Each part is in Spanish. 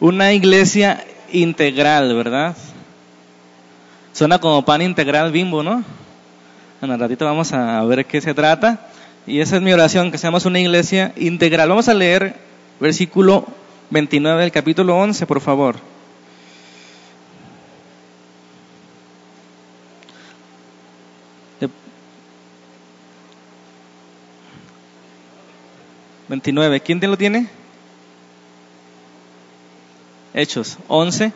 Una iglesia integral, ¿verdad? Suena como pan integral bimbo, ¿no? En un ratito vamos a ver qué se trata. Y esa es mi oración, que seamos una iglesia integral. Vamos a leer versículo 29 del capítulo 11, por favor. ¿29? ¿Quién te lo tiene? Hechos 11,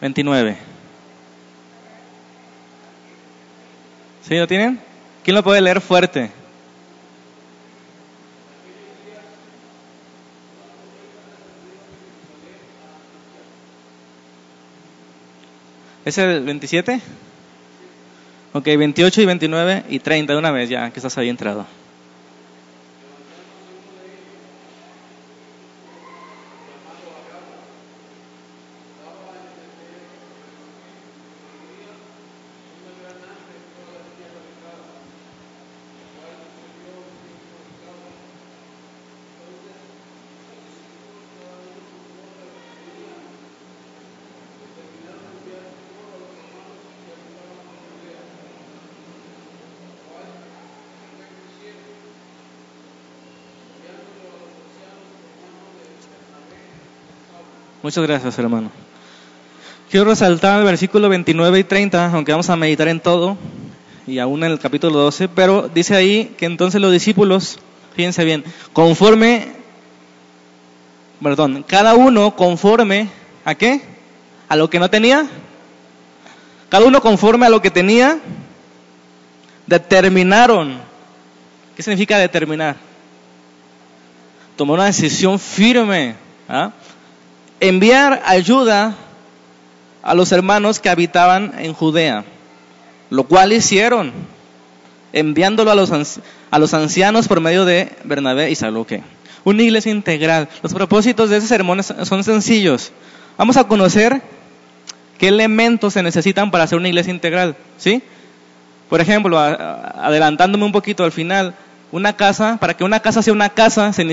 29. ¿Sí lo tienen? ¿Quién lo puede leer fuerte? ¿Es el 27? Ok, 28 y 29 y 30 de una vez ya, que estás ahí entrado. Muchas gracias, hermano. Quiero resaltar el versículo 29 y 30, aunque vamos a meditar en todo, y aún en el capítulo 12, pero dice ahí que entonces los discípulos, fíjense bien, conforme, perdón, cada uno conforme a qué? A lo que no tenía. Cada uno conforme a lo que tenía, determinaron. ¿Qué significa determinar? Tomó una decisión firme. ¿ah? Enviar ayuda a los hermanos que habitaban en Judea, lo cual hicieron, enviándolo a los, a los ancianos por medio de Bernabé y Saluque. Una iglesia integral. Los propósitos de ese sermón son sencillos. Vamos a conocer qué elementos se necesitan para hacer una iglesia integral, ¿sí? Por ejemplo, adelantándome un poquito al final, una casa, para que una casa sea una casa, se,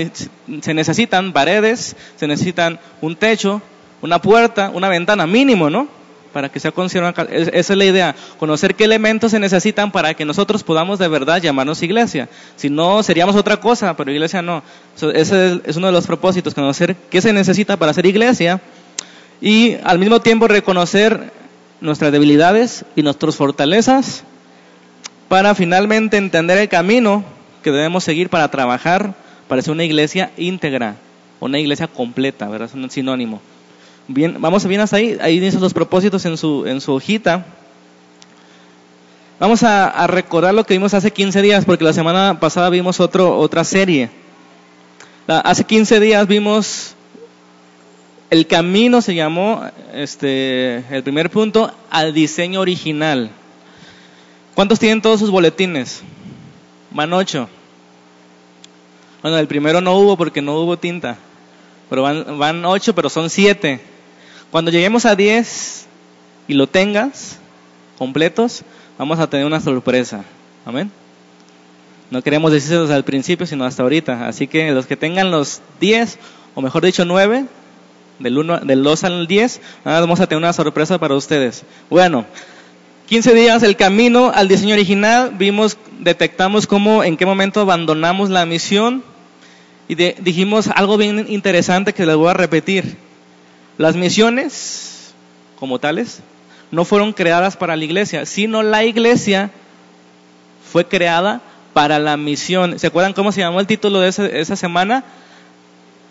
necesitan paredes, se necesitan un techo, una puerta, una ventana, mínimo, ¿no? Para que sea considerada una casa. Esa es la idea, conocer qué elementos se necesitan para que nosotros podamos de verdad llamarnos iglesia. Si no, seríamos otra cosa, pero iglesia no. Ese es uno de los propósitos, conocer qué se necesita para ser iglesia y al mismo tiempo reconocer nuestras debilidades y nuestras fortalezas para finalmente entender el camino que debemos seguir para trabajar para ser una iglesia íntegra, una iglesia completa, ¿verdad? Es un sinónimo. Bien, vamos bien hasta ahí, ahí dicen los propósitos en su, en su hojita. Vamos a, recordar lo que vimos hace 15 días, porque la semana pasada vimos otro, otra serie. hace 15 días vimos el camino, se llamó, este, el primer punto, al diseño original. ¿Cuántos tienen todos sus boletines? Van ocho. Bueno, el primero no hubo porque no hubo tinta. Pero van, van ocho, pero son siete. Cuando lleguemos a diez y lo tengas completos, vamos a tener una sorpresa. Amén. No queremos decirlos al principio, sino hasta ahorita. Así que los que tengan los diez, o mejor dicho nueve, del, uno, del 2 al 10, vamos a tener una sorpresa para ustedes. Bueno, 15 días el camino al diseño original, vimos, detectamos cómo, en qué momento abandonamos la misión y dijimos algo bien interesante que les voy a repetir. Las misiones, como tales, no fueron creadas para la iglesia, sino la iglesia fue creada para la misión. ¿Se acuerdan cómo se llamó el título de esa semana?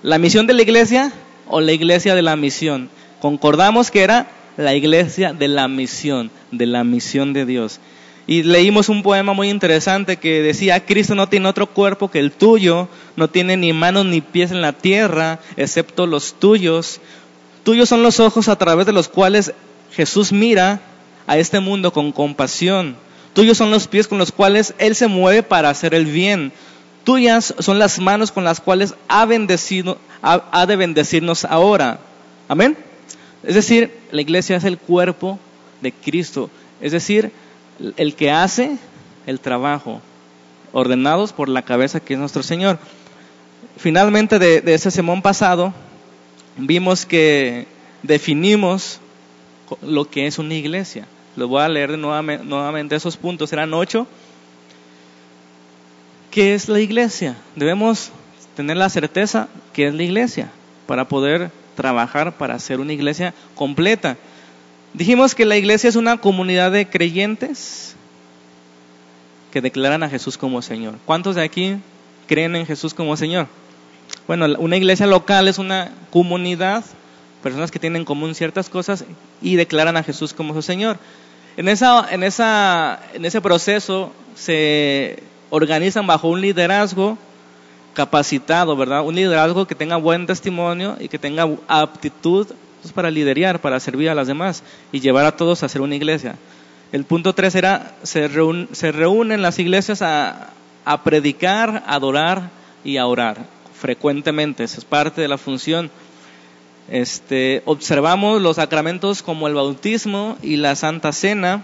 ¿La misión de la iglesia o la iglesia de la misión? Concordamos que era la iglesia de la misión, de la misión de Dios. Y leímos un poema muy interesante que decía, Cristo no tiene otro cuerpo que el tuyo, no tiene ni manos ni pies en la tierra, excepto los tuyos. Tuyos son los ojos a través de los cuales Jesús mira a este mundo con compasión. Tuyos son los pies con los cuales Él se mueve para hacer el bien. Tuyas son las manos con las cuales ha, bendecido, ha de bendecirnos ahora. Amén. Es decir, la iglesia es el cuerpo de Cristo, es decir, el que hace el trabajo, ordenados por la cabeza que es nuestro Señor. Finalmente de, ese sermón pasado, vimos que definimos lo que es una iglesia. Lo voy a leer nuevamente, nuevamente esos puntos, eran ocho. ¿Qué es la iglesia? Debemos tener la certeza que es la iglesia para poder trabajar para hacer una iglesia completa. Dijimos que la iglesia es una comunidad de creyentes que declaran a Jesús como Señor. ¿Cuántos de aquí creen en Jesús como Señor? Bueno, una iglesia local es una comunidad, personas que tienen en común ciertas cosas y declaran a Jesús como su Señor. En, esa, en, esa, en ese proceso se organizan bajo un liderazgo capacitado, ¿verdad? Un liderazgo que tenga buen testimonio y que tenga aptitud pues, para liderar, para servir a las demás y llevar a todos a ser una iglesia. El punto tres era, se, se reúnen las iglesias a, predicar, a adorar y a orar frecuentemente. Esa es parte de la función. Este, observamos los sacramentos como el bautismo y la Santa Cena,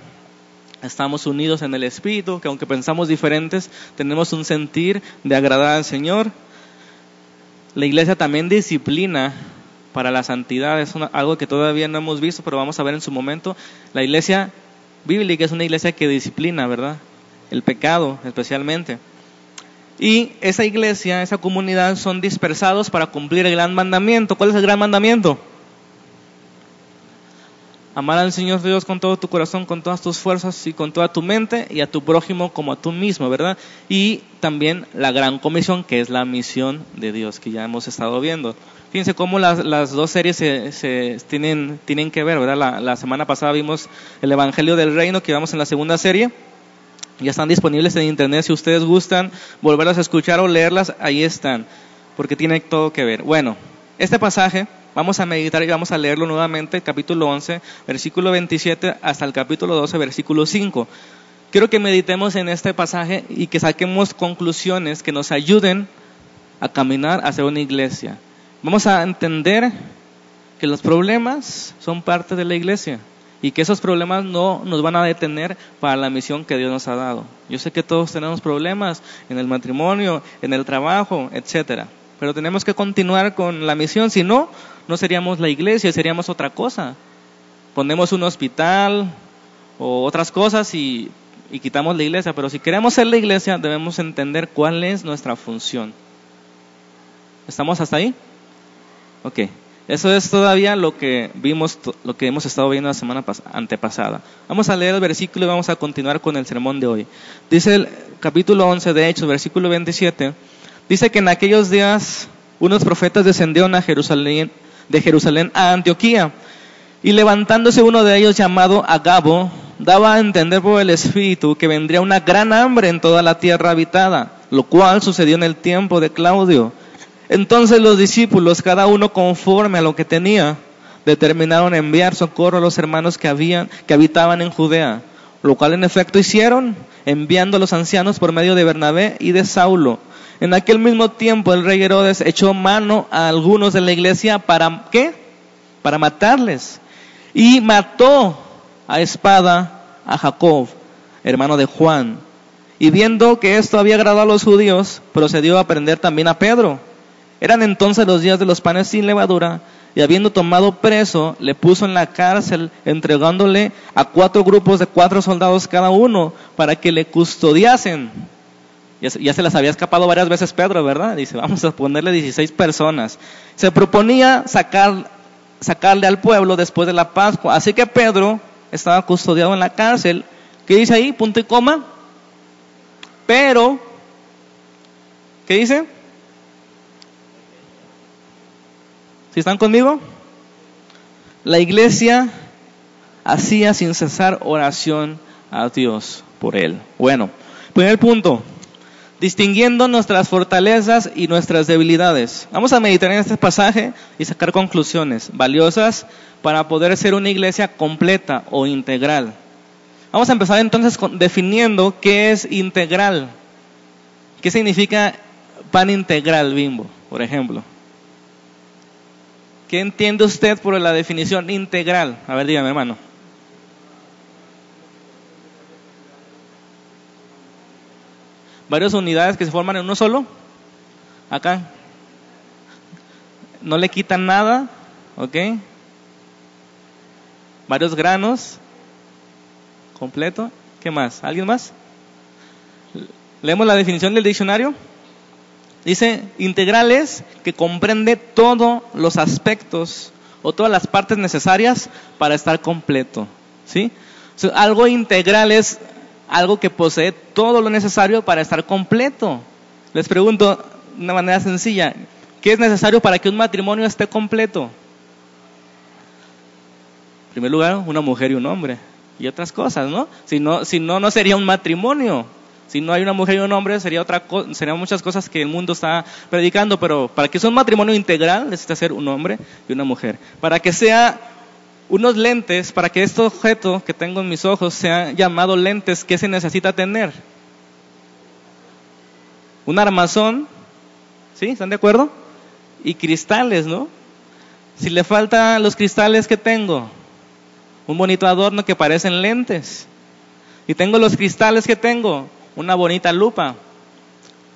estamos unidos en el Espíritu, que aunque pensamos diferentes, tenemos un sentir de agradar al Señor. La iglesia también disciplina para la santidad, es algo que todavía no hemos visto, pero vamos a ver en su momento. La iglesia bíblica es una iglesia que disciplina, ¿verdad? El pecado especialmente. Y esa iglesia, esa comunidad son dispersados para cumplir el gran mandamiento. ¿Cuál es el gran mandamiento? Amar al Señor Dios con todo tu corazón, con todas tus fuerzas y con toda tu mente y a tu prójimo como a tú mismo, ¿verdad? Y también la gran comisión que es la misión de Dios que ya hemos estado viendo. Fíjense cómo las, dos series se, tienen, tienen que ver, ¿verdad? La, la, semana pasada vimos el Evangelio del Reino que vamos en la segunda serie. Ya están disponibles en internet si ustedes gustan volverlas a escuchar o leerlas, ahí están, porque tiene todo que ver. Bueno, este pasaje Vamos a meditar y vamos a leerlo nuevamente, capítulo 11, versículo 27 hasta el capítulo 12, versículo 5. Quiero que meditemos en este pasaje y que saquemos conclusiones que nos ayuden a caminar hacia una iglesia. Vamos a entender que los problemas son parte de la iglesia y que esos problemas no nos van a detener para la misión que Dios nos ha dado. Yo sé que todos tenemos problemas en el matrimonio, en el trabajo, etcétera, pero tenemos que continuar con la misión, si no, no seríamos la iglesia, seríamos otra cosa. Ponemos un hospital o otras cosas y, quitamos la iglesia, pero si queremos ser la iglesia debemos entender cuál es nuestra función. ¿Estamos hasta ahí? Ok. Eso es todavía lo que vimos, lo que hemos estado viendo la semana antepasada. Vamos a leer el versículo y vamos a continuar con el sermón de hoy. Dice el capítulo 11 de Hechos, versículo 27, dice que en aquellos días unos profetas descendieron a Jerusalén de Jerusalén a Antioquía. Y levantándose uno de ellos llamado Agabo, daba a entender por el Espíritu que vendría una gran hambre en toda la tierra habitada, lo cual sucedió en el tiempo de Claudio. Entonces los discípulos, cada uno conforme a lo que tenía, determinaron enviar socorro a los hermanos que habían, que habitaban en Judea, lo cual en efecto hicieron, enviando a los ancianos por medio de Bernabé y de Saulo en aquel mismo tiempo el rey Herodes echó mano a algunos de la iglesia para qué? Para matarles. Y mató a espada a Jacob, hermano de Juan. Y viendo que esto había agradado a los judíos, procedió a prender también a Pedro. Eran entonces los días de los panes sin levadura, y habiendo tomado preso, le puso en la cárcel, entregándole a cuatro grupos de cuatro soldados cada uno, para que le custodiasen ya, se las había escapado varias veces Pedro, ¿verdad? Dice, vamos a ponerle 16 personas. Se proponía sacar, sacarle al pueblo después de la Pascua. Así que Pedro estaba custodiado en la cárcel. ¿Qué dice ahí? Punto y coma. Pero, ¿qué dice? ¿Si están conmigo? La iglesia hacía sin cesar oración a Dios por él. Bueno, primer punto distinguiendo nuestras fortalezas y nuestras debilidades. Vamos a meditar en este pasaje y sacar conclusiones valiosas para poder ser una iglesia completa o integral. Vamos a empezar entonces definiendo qué es integral. ¿Qué significa pan integral, bimbo, por ejemplo? ¿Qué entiende usted por la definición integral? A ver, dígame, hermano. Varias unidades que se forman en uno solo. Acá. no le quitan nada, ¿ok? Varios granos, completo. ¿Qué más? ¿Alguien más? Leemos la definición del diccionario. Dice, integrales que comprende todos los aspectos o todas las partes necesarias para estar completo. ¿Sí? algo integral es algo que posee todo lo necesario para estar completo. Les pregunto de una manera sencilla, ¿qué es necesario para que un matrimonio esté completo? En primer lugar, una mujer y un hombre y otras cosas, ¿no? Si no, si no, no sería un matrimonio. Si no hay una mujer y un hombre, sería otra serían muchas cosas que el mundo está predicando, pero para que sea un matrimonio integral necesita ser un hombre y una mujer. Para que sea unos lentes, para que este objeto que tengo en mis ojos sea llamado lentes, ¿qué se necesita tener? Un armazón, ¿sí? ¿Están de acuerdo? Y cristales, ¿no? Si le faltan los cristales que tengo, un bonito adorno que parecen lentes. Y tengo los cristales que tengo, una bonita lupa,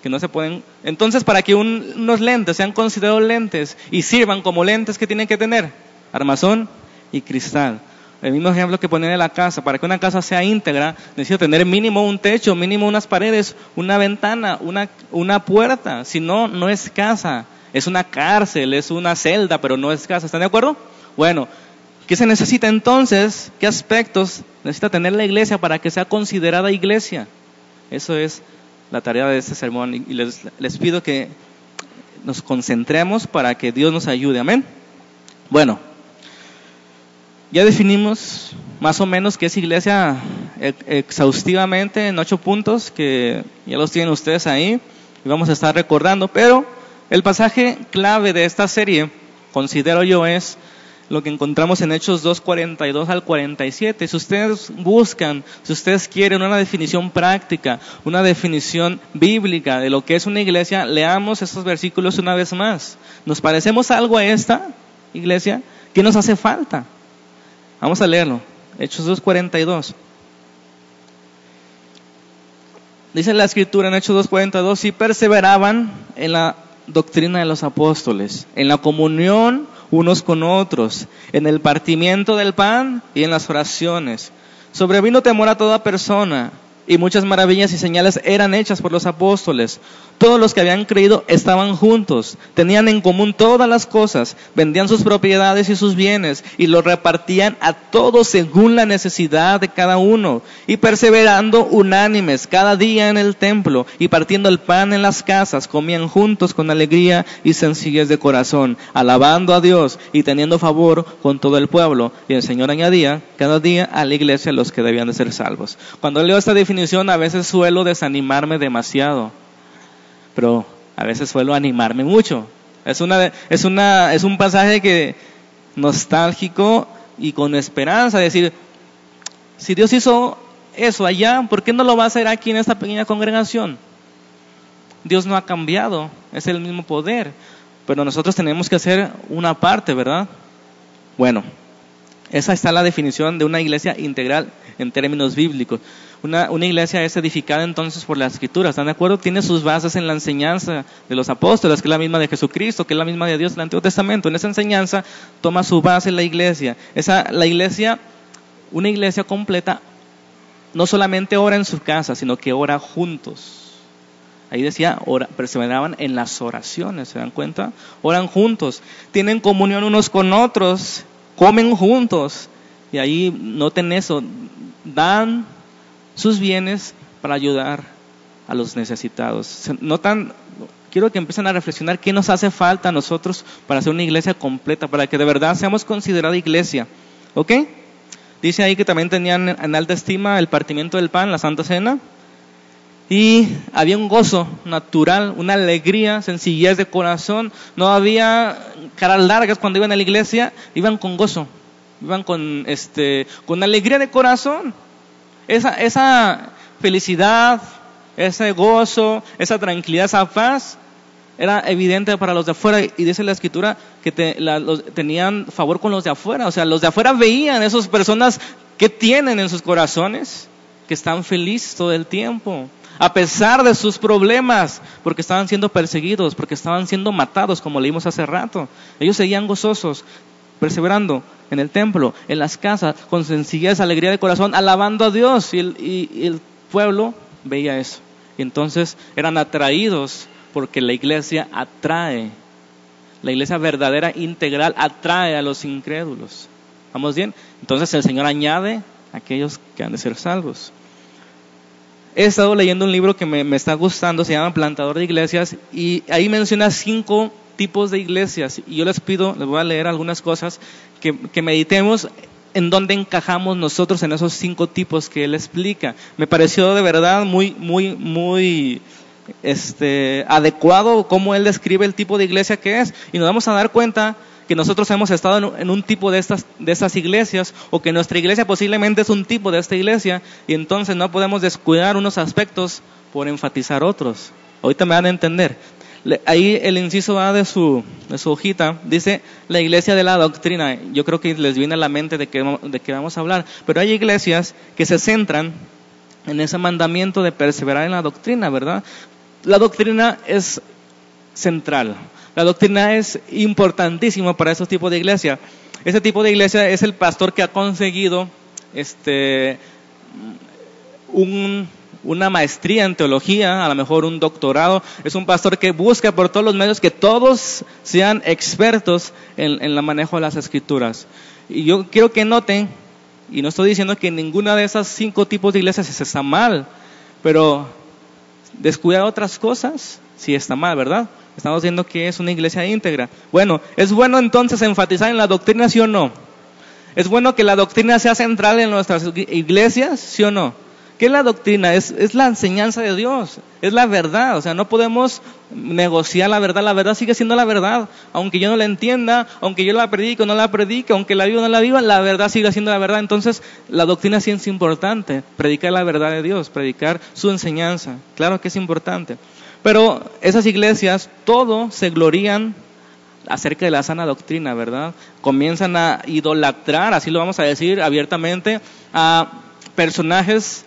que no se pueden... Entonces, para que unos lentes sean considerados lentes y sirvan como lentes que tienen que tener, armazón y cristal. El mismo ejemplo que ponen en la casa, para que una casa sea íntegra, necesita tener mínimo un techo, mínimo unas paredes, una ventana, una, una puerta. Si no, no es casa. Es una cárcel, es una celda, pero no es casa. ¿Están de acuerdo? Bueno, ¿qué se necesita entonces? ¿Qué aspectos necesita tener la iglesia para que sea considerada iglesia? Eso es la tarea de este sermón y les, les pido que nos concentremos para que Dios nos ayude. Amén. Bueno, ya definimos más o menos qué es iglesia exhaustivamente en ocho puntos que ya los tienen ustedes ahí y vamos a estar recordando, pero el pasaje clave de esta serie, considero yo, es lo que encontramos en Hechos 2, 42 al 47. Si ustedes buscan, si ustedes quieren una definición práctica, una definición bíblica de lo que es una iglesia, leamos estos versículos una vez más. ¿Nos parecemos algo a esta iglesia? ¿Qué nos hace falta? Vamos a leerlo. Hechos 2, 42. Dice la escritura en Hechos 2.42, y perseveraban en la doctrina de los apóstoles, en la comunión unos con otros, en el partimiento del pan y en las oraciones. Sobrevino temor a toda persona y muchas maravillas y señales eran hechas por los apóstoles. Todos los que habían creído estaban juntos, tenían en común todas las cosas, vendían sus propiedades y sus bienes y los repartían a todos según la necesidad de cada uno, y perseverando unánimes cada día en el templo y partiendo el pan en las casas, comían juntos con alegría y sencillez de corazón, alabando a Dios y teniendo favor con todo el pueblo. Y el Señor añadía cada día a la iglesia los que debían de ser salvos. Cuando leo esta definición a veces suelo desanimarme demasiado pero a veces suelo animarme mucho. Es, una, es, una, es un pasaje que nostálgico y con esperanza, decir, si Dios hizo eso allá, ¿por qué no lo va a hacer aquí en esta pequeña congregación? Dios no ha cambiado, es el mismo poder, pero nosotros tenemos que hacer una parte, ¿verdad? Bueno, esa está la definición de una iglesia integral en términos bíblicos. Una, iglesia es edificada entonces por la escritura, ¿están de acuerdo? Tiene sus bases en la enseñanza de los apóstoles, que es la misma de Jesucristo, que es la misma de Dios del Antiguo Testamento. En esa enseñanza toma su base la iglesia. Esa, la iglesia, una iglesia completa, no solamente ora en su casa, sino que ora juntos. Ahí decía, ora, perseveraban en las oraciones, ¿se dan cuenta? Oran juntos, tienen comunión unos con otros, comen juntos. Y ahí noten eso, dan sus bienes para ayudar a los necesitados. Notan, quiero que empiecen a reflexionar qué nos hace falta a nosotros para ser una iglesia completa, para que de verdad seamos considerada iglesia. ¿Ok? Dice ahí que también tenían en alta estima el partimiento del pan, la Santa Cena. Y había un gozo natural, una alegría, sencillez de corazón. No había caras largas cuando iban a la iglesia, iban con gozo, iban con, este, con alegría de corazón. Esa, felicidad, ese gozo, esa tranquilidad, esa paz, era evidente para los de afuera y dice la escritura que tenían favor con los de afuera, o sea, los de afuera veían esas personas que tienen en sus corazones que están felices todo el tiempo, a pesar de sus problemas, porque estaban siendo perseguidos, porque estaban siendo matados, como leímos hace rato. Ellos seguían gozosos, perseverando en el templo, en las casas, con sencillez, alegría de corazón, alabando a Dios. Y el, pueblo veía eso. Y entonces eran atraídos porque la iglesia atrae. La iglesia verdadera, integral, atrae a los incrédulos. ¿Vamos bien? Entonces el Señor añade a aquellos que han de ser salvos. He estado leyendo un libro que me, está gustando, se llama Plantador de Iglesias, y ahí menciona cinco tipos de iglesias. Y yo les pido, les voy a leer algunas cosas, que, que meditemos en dónde encajamos nosotros en esos cinco tipos que él explica. Me pareció de verdad muy, muy, muy este, adecuado cómo él describe el tipo de iglesia que es. Y nos vamos a dar cuenta que nosotros hemos estado en un tipo de estas, de estas iglesias o que nuestra iglesia posiblemente es un tipo de esta iglesia y entonces no podemos descuidar unos aspectos por enfatizar otros. Ahorita me van a entender. Ahí el inciso A de su, de su hojita dice la iglesia de la doctrina. Yo creo que les viene a la mente de que, de vamos a hablar. Pero hay iglesias que se centran en ese mandamiento de perseverar en la doctrina, ¿verdad? La doctrina es central. La doctrina es importantísima para esos tipos de iglesia. Ese tipo de iglesia es el pastor que ha conseguido este, una maestría en teología, a lo mejor un doctorado. Es un pastor que busca por todos los medios que todos sean expertos en, el manejo de las escrituras. Y yo quiero que noten y no estoy diciendo que ninguna de esas cinco tipos de iglesias está mal, pero descuidar otras cosas sí está mal, ¿verdad? Estamos viendo que es una iglesia íntegra. Bueno, ¿es bueno entonces enfatizar en la doctrina, sí o no? ¿Es bueno que la doctrina sea central en nuestras iglesias, sí o no? ¿Qué es la doctrina? Es, es, la enseñanza de Dios, es la verdad. O sea, no podemos negociar la verdad. La verdad sigue siendo la verdad. Aunque yo no la entienda, aunque yo la predique o no la predique, aunque la viva o no la viva, la verdad sigue siendo la verdad. Entonces, la doctrina sí es importante. Predicar la verdad de Dios, predicar su enseñanza. Claro que es importante. Pero esas iglesias, todo se glorían acerca de la sana doctrina, ¿verdad? Comienzan a idolatrar, así lo vamos a decir abiertamente, a personajes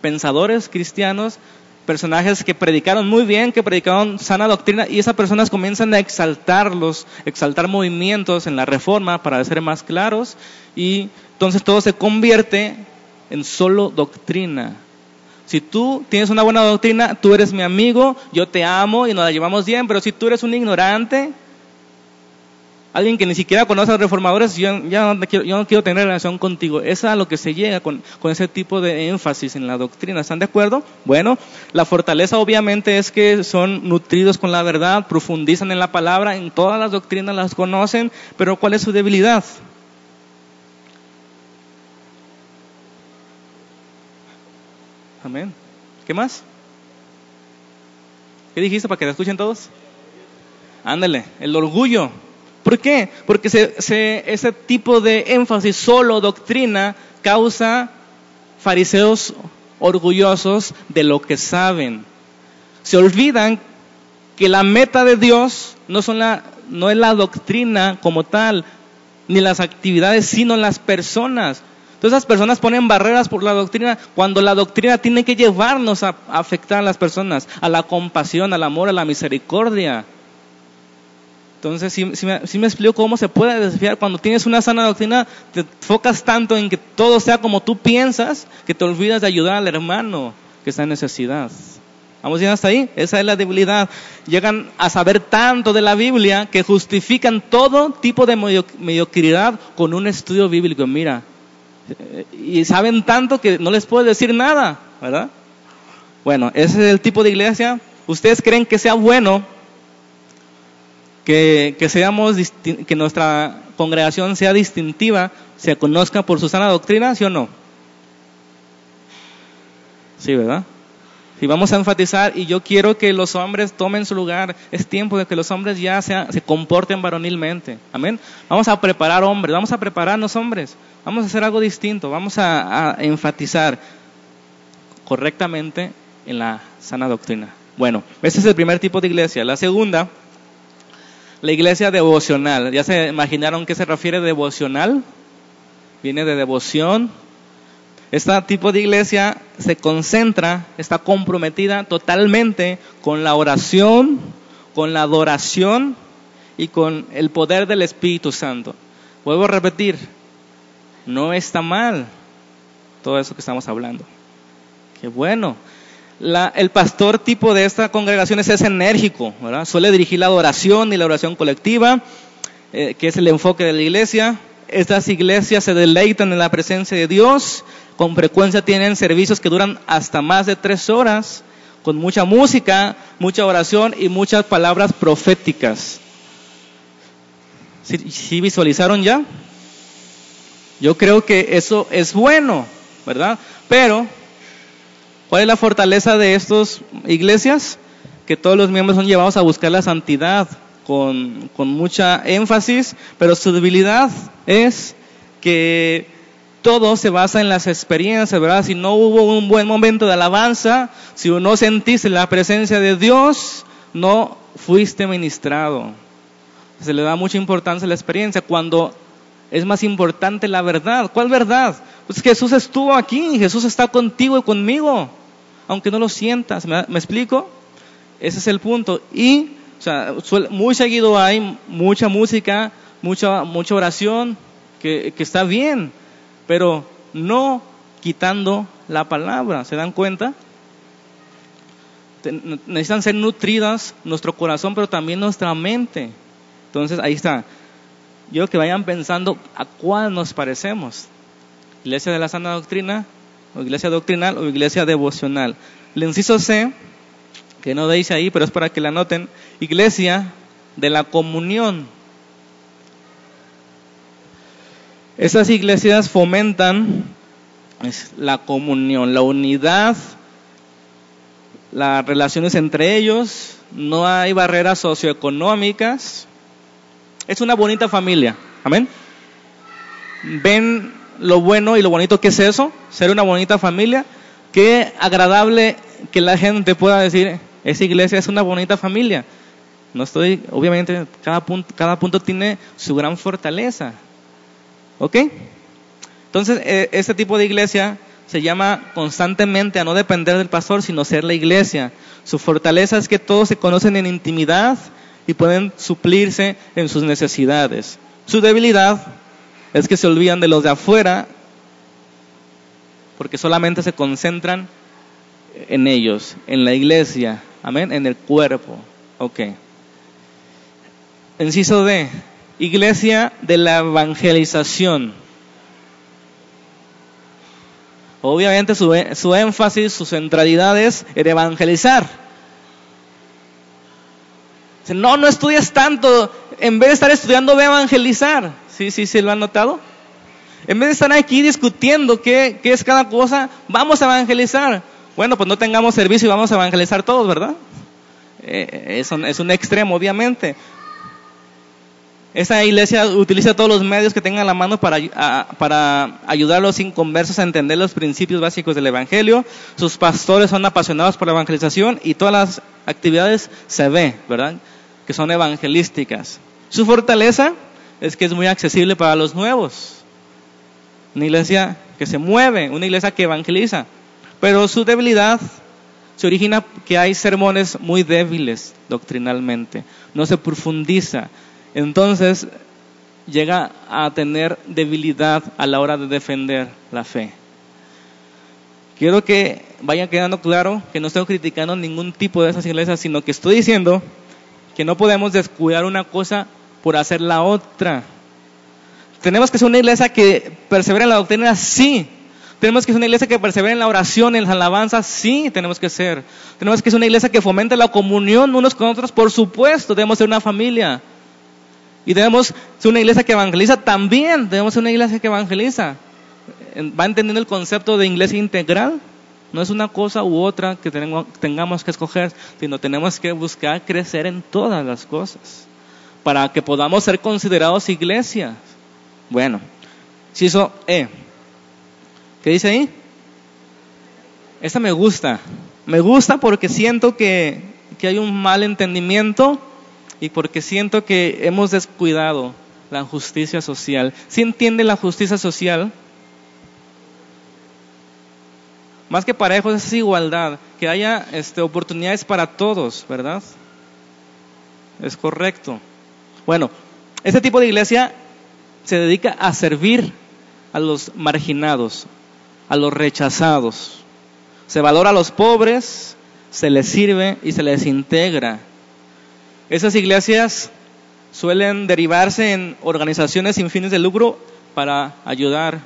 pensadores cristianos, personajes que predicaron muy bien, que predicaron sana doctrina, y esas personas comienzan a exaltarlos, exaltar movimientos en la reforma para ser más claros, y entonces todo se convierte en solo doctrina. Si tú tienes una buena doctrina, tú eres mi amigo, yo te amo y nos la llevamos bien, pero si tú eres un ignorante, alguien que ni siquiera conoce a los reformadores, yo, ya no quiero, yo no quiero tener relación contigo. Es a lo que se llega con, con, ese tipo de énfasis en la doctrina. ¿Están de acuerdo? Bueno, la fortaleza obviamente es que son nutridos con la verdad, profundizan en la palabra, en todas las doctrinas las conocen, pero ¿cuál es su debilidad? Amén. ¿Qué más? ¿Qué dijiste para que te escuchen todos? Ándale, el orgullo. ¿Por qué? Porque ese tipo de énfasis, solo doctrina, causa fariseos orgullosos de lo que saben. Se olvidan que la meta de Dios no, son la, no es la doctrina como tal, ni las actividades, sino las personas. Entonces las personas ponen barreras por la doctrina cuando la doctrina tiene que llevarnos a afectar a las personas, a la compasión, al amor, a la misericordia. Entonces, si, me, explico cómo se puede desviar cuando tienes una sana doctrina, te enfocas tanto en que todo sea como tú piensas, que te olvidas de ayudar al hermano que está en necesidad. ¿Vamos bien hasta ahí? Esa es la debilidad. Llegan a saber tanto de la Biblia que justifican todo tipo de mediocridad con un estudio bíblico. Mira, eh, y saben tanto que no les puedo decir nada, ¿verdad? Bueno, ese es el tipo de iglesia. ¿Ustedes creen que sea bueno que, seamos, que nuestra congregación sea distintiva, se conozca por su sana doctrina, ¿sí o no? Sí, ¿verdad? Si vamos a enfatizar, y yo quiero que los hombres tomen su lugar, es tiempo de que los hombres ya se comporten varonilmente. Amén. Vamos a preparar hombres, vamos a prepararnos hombres, vamos a hacer algo distinto, vamos a enfatizar correctamente en la sana doctrina. Bueno, ese es el primer tipo de iglesia. La segunda la iglesia devocional, ¿ya se imaginaron qué se refiere devocional? Viene de devoción. Este tipo de iglesia se concentra, está comprometida totalmente con la oración, con la adoración y con el poder del Espíritu Santo. Vuelvo a repetir, no está mal todo eso que estamos hablando. Qué bueno. El pastor tipo de esta congregación es enérgico, ¿verdad? Suele dirigir la adoración y la oración colectiva, eh, que es el enfoque de la iglesia. Estas iglesias se deleitan en la presencia de Dios, con frecuencia tienen servicios que duran hasta más de tres horas, con mucha música, mucha oración y muchas palabras proféticas. ¿Sí, visualizaron ya? Yo creo que eso es bueno, ¿verdad? Pero, ¿cuál es la fortaleza de estas iglesias? Que todos los miembros son llevados a buscar la santidad con, mucha énfasis, pero su debilidad es que todo se basa en las experiencias, ¿verdad? Si no hubo un buen momento de alabanza, si no sentiste la presencia de Dios, no fuiste ministrado. Se le da mucha importancia a la experiencia cuando es más importante la verdad. ¿Cuál verdad? Pues Jesús estuvo aquí, Jesús está contigo y conmigo, aunque no lo sientas. ¿Me, explico? Ese es el punto. Y, o sea, muy seguido hay mucha música, mucha, mucha oración, que, que está bien pero no quitando la palabra. ¿Se dan cuenta? Necesitan ser nutridas nuestro corazón, pero también nuestra mente. Entonces, ahí está. Yo que vayan pensando a cuál nos parecemos. Iglesia de la sana doctrina, o iglesia doctrinal, o iglesia devocional. El inciso C, que no dice ahí, pero es para que la noten, iglesia de la comunión. Esas iglesias fomentan la comunión, la unidad, las relaciones entre ellos, no hay barreras socioeconómicas. Es una bonita familia. Amén. ¿Ven lo bueno y lo bonito que es eso? Ser una bonita familia. Qué agradable que la gente pueda decir, esa iglesia es una bonita familia. No estoy, obviamente, cada punto, cada punto tiene su gran fortaleza. ¿Ok? Entonces, e, este tipo de iglesia se llama constantemente a no depender del pastor, sino ser la iglesia. Su fortaleza es que todos se conocen en intimidad y pueden suplirse en sus necesidades. Su debilidad es que se olvidan de los de afuera porque solamente se concentran en ellos, en la iglesia, amén, en el cuerpo. Ok. Inciso D, iglesia de la evangelización. Obviamente su, su énfasis, su centralidad es en evangelizar. No, no estudias tanto. En vez de estar estudiando, ve a evangelizar. ¿Sí, sí, sí lo han notado? En vez de estar aquí discutiendo qué, es cada cosa, vamos a evangelizar. Bueno, pues no tengamos servicio y vamos a evangelizar todos, ¿verdad? Eh, es, un extremo, obviamente. Esa iglesia utiliza todos los medios que tenga a la mano para, para ayudar a los inconversos a entender los principios básicos del Evangelio. Sus pastores son apasionados por la evangelización y todas las actividades se ve, ¿verdad? Que son evangelísticas. Su fortaleza es que es muy accesible para los nuevos. Una iglesia que se mueve, una iglesia que evangeliza. Pero su debilidad se origina que hay sermones muy débiles doctrinalmente. No se profundiza entonces llega a tener debilidad a la hora de defender la fe. Quiero que vaya quedando claro que no estoy criticando ningún tipo de esas iglesias, sino que estoy diciendo que no podemos descuidar una cosa por hacer la otra. Tenemos que ser una iglesia que persevera en la doctrina, sí. Tenemos que ser una iglesia que persevera en la oración, en la alabanza, sí, tenemos que ser. Tenemos que ser una iglesia que fomente la comunión unos con otros, por supuesto, debemos ser una familia. Y debemos ser una iglesia que evangeliza también, debemos ser una iglesia que evangeliza. ¿Va entendiendo el concepto de iglesia integral? No es una cosa u otra que tengamos que escoger, sino tenemos que buscar crecer en todas las cosas para que podamos ser considerados iglesias. Bueno, eso E. ¿Qué dice ahí? Esta me gusta. Me gusta porque siento que, que hay un mal entendimiento y porque siento que hemos descuidado la justicia social. ¿Sí entiende la justicia social? Más que parejos es igualdad, que haya este, oportunidades para todos, ¿verdad? Es correcto. Bueno, este tipo de iglesia se dedica a servir a los marginados, a los rechazados. Se valora a los pobres, se les sirve y se les integra. Esas iglesias suelen derivarse en organizaciones sin fines de lucro para ayudar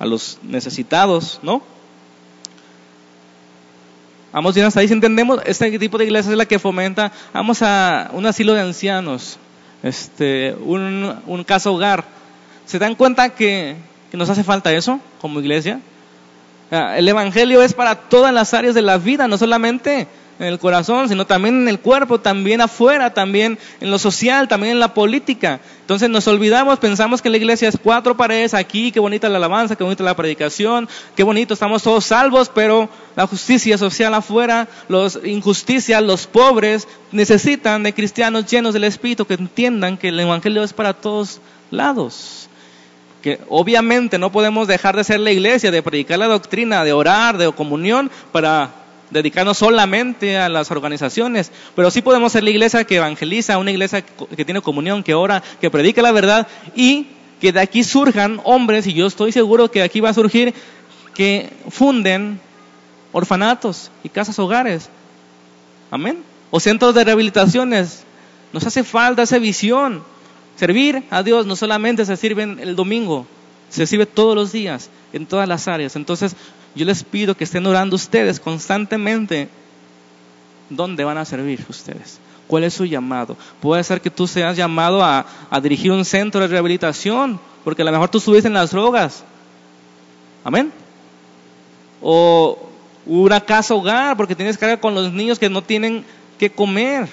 a los necesitados, ¿no? Vamos bien hasta ahí, si entendemos, este tipo de iglesia es la que fomenta, vamos a un asilo de ancianos, este, un, un casa hogar. ¿Se dan cuenta que, que nos hace falta eso como iglesia? El Evangelio es para todas las áreas de la vida, no solamente en el corazón, sino también en el cuerpo, también afuera, también en lo social, también en la política. Entonces nos olvidamos, pensamos que la iglesia es cuatro paredes aquí, qué bonita la alabanza, qué bonita la predicación, qué bonito, estamos todos salvos, pero la justicia social afuera, los injusticias, los pobres necesitan de cristianos llenos del Espíritu que entiendan que el Evangelio es para todos lados que obviamente no podemos dejar de ser la iglesia, de predicar la doctrina, de orar, de comunión, para dedicarnos solamente a las organizaciones, pero sí podemos ser la iglesia que evangeliza, una iglesia que tiene comunión, que ora, que predica la verdad y que de aquí surjan hombres, y yo estoy seguro que aquí va a surgir, que funden orfanatos y casas hogares. Amén. O centros de rehabilitaciones. Nos hace falta esa visión. Servir a Dios no solamente se sirve el domingo, se sirve todos los días, en todas las áreas. Entonces, yo les pido que estén orando ustedes constantemente. ¿Dónde van a servir ustedes? ¿Cuál es su llamado? Puede ser que tú seas llamado a, dirigir un centro de rehabilitación, porque a lo mejor tú estuviste en las drogas. Amén. O una casa hogar, porque tienes que ir con los niños que no tienen que comer.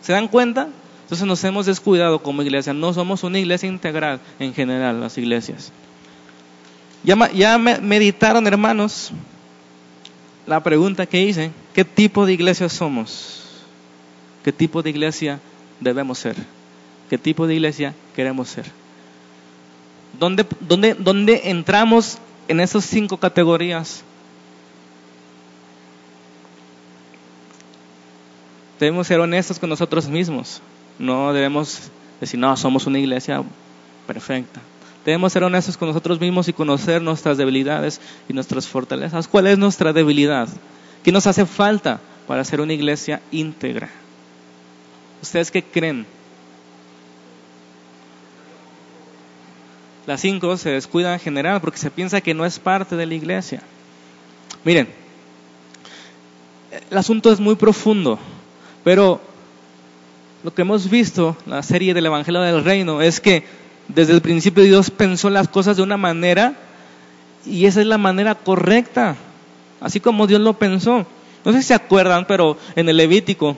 ¿Se dan cuenta? Entonces nos hemos descuidado como iglesia. No somos una iglesia integral en general, las iglesias. Ya, meditaron, hermanos, la pregunta que hice, ¿qué tipo de iglesia somos? ¿Qué tipo de iglesia debemos ser? ¿Qué tipo de iglesia queremos ser? ¿Dónde, dónde, dónde entramos en esas cinco categorías? Debemos ser honestos con nosotros mismos. No debemos decir, no, somos una iglesia perfecta. Debemos ser honestos con nosotros mismos y conocer nuestras debilidades y nuestras fortalezas. ¿Cuál es nuestra debilidad? ¿Qué nos hace falta para ser una iglesia íntegra? ¿Ustedes qué creen? Las cinco se descuidan en general porque se piensa que no es parte de la iglesia. Miren, el asunto es muy profundo, pero lo que hemos visto en la serie del Evangelio del Reino es que desde el principio Dios pensó las cosas de una manera y esa es la manera correcta, así como Dios lo pensó. No sé si se acuerdan, pero en el Levítico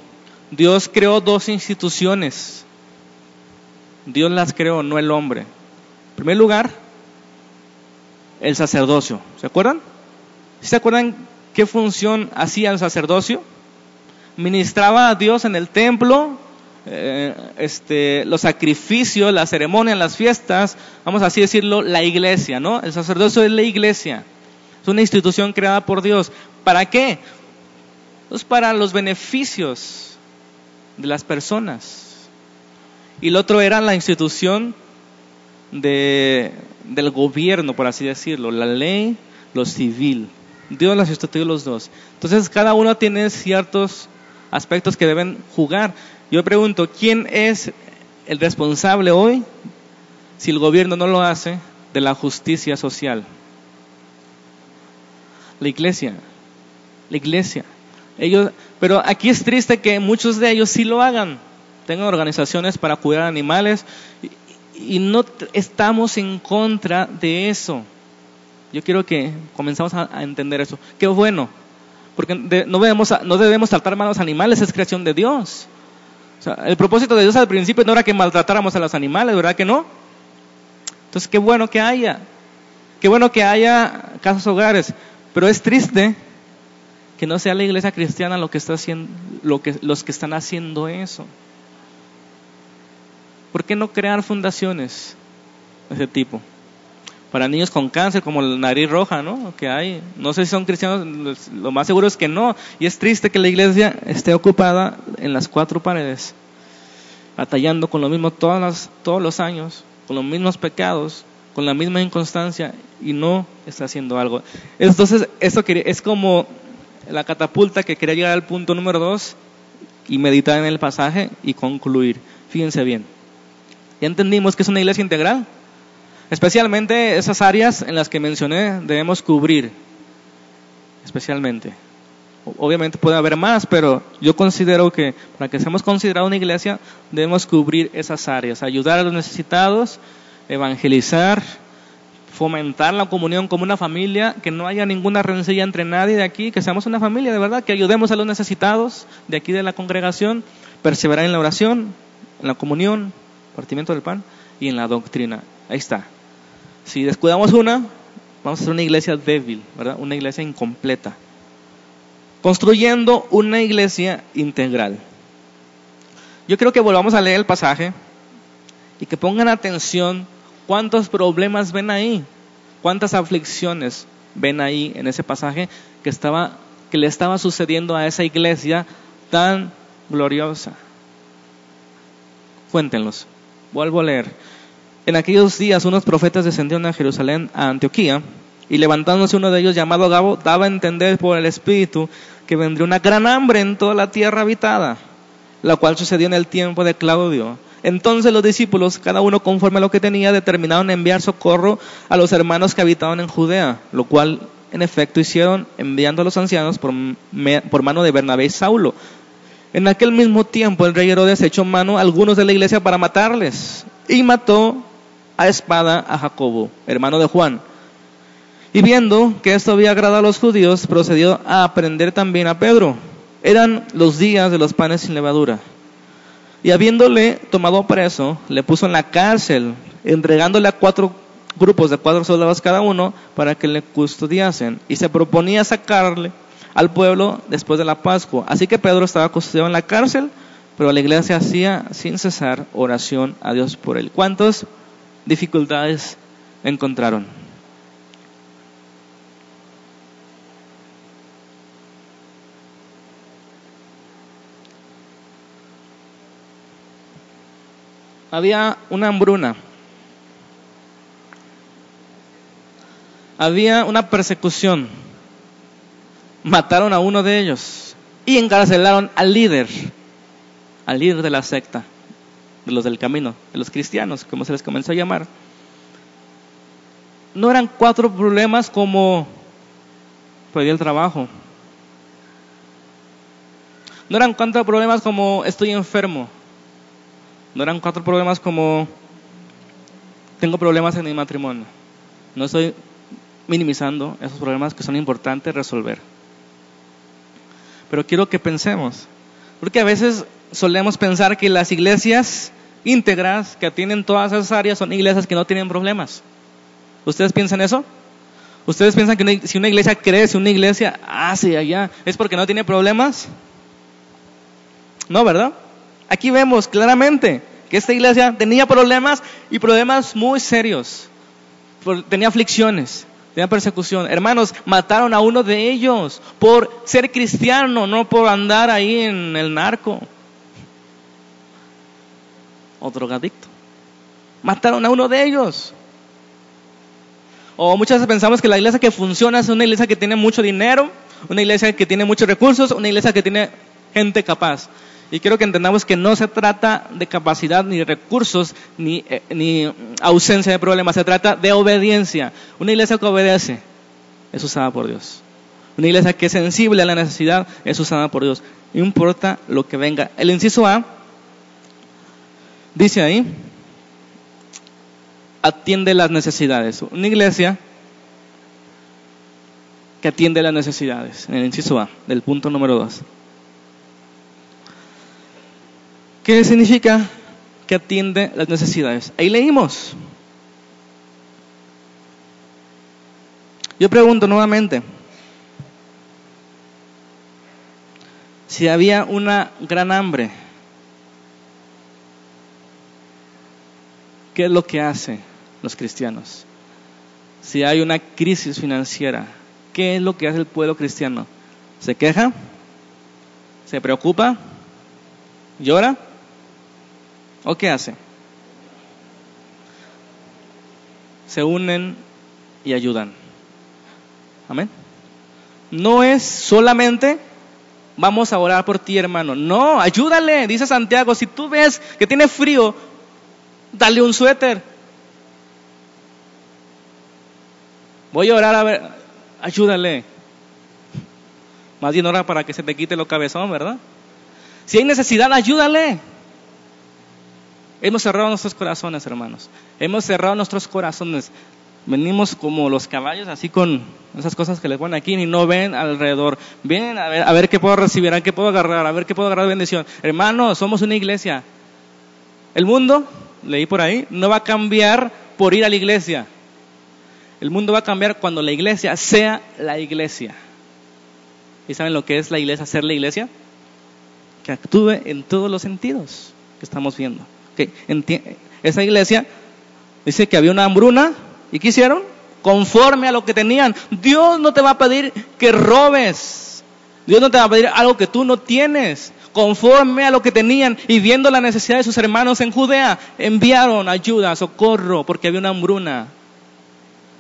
Dios creó dos instituciones. Dios las creó, no el hombre. En primer lugar, el sacerdocio. ¿Se acuerdan? ¿Se acuerdan qué función hacía el sacerdocio? Ministraba a Dios en el templo eh, este, los sacrificios, las ceremonias, las fiestas, vamos así decirlo, la iglesia, ¿no? El sacerdocio es la iglesia. Es una institución creada por Dios. ¿Para qué? Pues para los beneficios de las personas. Y el otro era la institución de, del gobierno, por así decirlo, la ley, lo civil. Dios las instituyó los dos. Entonces cada uno tiene ciertos aspectos que deben jugar. Yo pregunto, ¿quién es el responsable hoy, si el gobierno no lo hace, de la justicia social? La iglesia. La iglesia. Ellos, pero aquí es triste que muchos de ellos sí lo hagan. Tengan organizaciones para cuidar animales y, no estamos en contra de eso. Yo quiero que comenzamos a, entender eso. Qué bueno, porque no, debemos, no debemos a los animales, es creación de Dios el propósito de Dios al principio no era que maltratáramos a los animales, ¿verdad que no? Entonces, qué bueno que haya, qué bueno que haya casas hogares, pero es triste que no sea la iglesia cristiana lo que está haciendo, lo que, los que están haciendo eso. ¿Por qué no crear fundaciones de ese tipo? Para niños con cáncer, como la nariz roja, ¿no? Que hay. No sé si son cristianos, lo más seguro es que no. Y es triste que la iglesia esté ocupada en las cuatro paredes, atallando con lo mismo todos los años, con los mismos pecados, con la misma inconstancia y no está haciendo algo. Entonces, esto es como la catapulta que quería llegar al punto número dos y meditar en el pasaje y concluir. Fíjense bien. Ya entendimos que es una iglesia integral. Especialmente esas áreas en las que mencioné debemos cubrir. Especialmente. Obviamente puede haber más, pero yo considero que para que seamos considerados una iglesia debemos cubrir esas áreas. Ayudar a los necesitados, evangelizar, fomentar la comunión como una familia, que no haya ninguna rencilla entre nadie de aquí, que seamos una familia de verdad, que ayudemos a los necesitados de aquí de la congregación, perseverar en la oración, en la comunión, partimiento del pan y en la doctrina. Ahí está. Si descuidamos una, vamos a ser una iglesia débil, ¿verdad? Una iglesia incompleta. Construyendo una iglesia integral. Yo creo que volvamos a leer el pasaje y que pongan atención cuántos problemas ven ahí, cuántas aflicciones ven ahí en ese pasaje que estaba que le estaba sucediendo a esa iglesia tan gloriosa. Cuéntenlos. Vuelvo a leer. En aquellos días unos profetas descendieron a Jerusalén, a Antioquía, y levantándose uno de ellos llamado Gabo, daba a entender por el Espíritu que vendría una gran hambre en toda la tierra habitada, la cual sucedió en el tiempo de Claudio. Entonces los discípulos, cada uno conforme a lo que tenía, determinaron enviar socorro a los hermanos que habitaban en Judea, lo cual en efecto hicieron enviando a los ancianos por, por mano de Bernabé y Saulo. En aquel mismo tiempo el rey Herodes echó mano a algunos de la iglesia para matarles y mató a espada a Jacobo, hermano de Juan. Y viendo que esto había agradado a los judíos, procedió a aprender también a Pedro. Eran los días de los panes sin levadura. Y habiéndole tomado preso, le puso en la cárcel, entregándole a cuatro grupos de cuatro soldados cada uno para que le custodiasen. Y se proponía sacarle al pueblo después de la Pascua. Así que Pedro estaba custodiado en la cárcel, pero la iglesia hacía sin cesar oración a Dios por él. ¿Cuántas dificultades encontraron? Había una hambruna. Había una persecución mataron a uno de ellos y encarcelaron al líder, al líder de la secta, de los del camino, de los cristianos, como se les comenzó a llamar. No eran cuatro problemas como perdí el trabajo. No eran cuatro problemas como estoy enfermo. No eran cuatro problemas como tengo problemas en mi matrimonio. No estoy minimizando esos problemas que son importantes resolver pero quiero que pensemos. Porque a veces solemos pensar que las iglesias íntegras que atienden todas esas áreas son iglesias que no tienen problemas. ¿Ustedes piensan eso? ¿Ustedes piensan que si una iglesia crece, una iglesia hace allá, es porque no tiene problemas? No, ¿verdad? Aquí vemos claramente que esta iglesia tenía problemas y problemas muy serios. Tenía aflicciones tenía persecución. Hermanos, mataron a uno de ellos por ser cristiano, no por andar ahí en el narco o drogadicto. Mataron a uno de ellos. O muchas veces pensamos que la iglesia que funciona es una iglesia que tiene mucho dinero, una iglesia que tiene muchos recursos, una iglesia que tiene gente capaz. Y quiero que entendamos que no se trata de capacidad ni recursos ni, eh, ni ausencia de problemas, se trata de obediencia. Una iglesia que obedece es usada por Dios. Una iglesia que es sensible a la necesidad es usada por Dios. No importa lo que venga. El inciso A dice ahí, atiende las necesidades. Una iglesia que atiende las necesidades. En el inciso A, del punto número 2. ¿Qué significa? Que atiende las necesidades. Ahí leímos. Yo pregunto nuevamente, si había una gran hambre, ¿qué es lo que hacen los cristianos? si hay una crisis financiera, ¿qué es lo que hace el pueblo cristiano? ¿Se queja? ¿Se preocupa? ¿Llora? ¿O qué hace? Se unen y ayudan. Amén. No es solamente vamos a orar por ti, hermano. No, ayúdale, dice Santiago. Si tú ves que tiene frío, dale un suéter. Voy a orar a ver, ayúdale. Más bien ora para que se te quite lo cabezón, ¿verdad? Si hay necesidad, ayúdale. Hemos cerrado nuestros corazones, hermanos. Hemos cerrado nuestros corazones. Venimos como los caballos, así con esas cosas que les ponen aquí y no ven alrededor. Vienen a ver, a ver qué puedo recibir, a qué puedo agarrar, a ver qué puedo agarrar bendición. Hermanos, somos una iglesia. El mundo, leí por ahí, no va a cambiar por ir a la iglesia. El mundo va a cambiar cuando la iglesia sea la iglesia. ¿Y saben lo que es la iglesia, ser la iglesia? Que actúe en todos los sentidos que estamos viendo. Que esa iglesia dice que había una hambruna y ¿qué hicieron? Conforme a lo que tenían. Dios no te va a pedir que robes. Dios no te va a pedir algo que tú no tienes. Conforme a lo que tenían y viendo la necesidad de sus hermanos en Judea, enviaron ayuda, socorro, porque había una hambruna.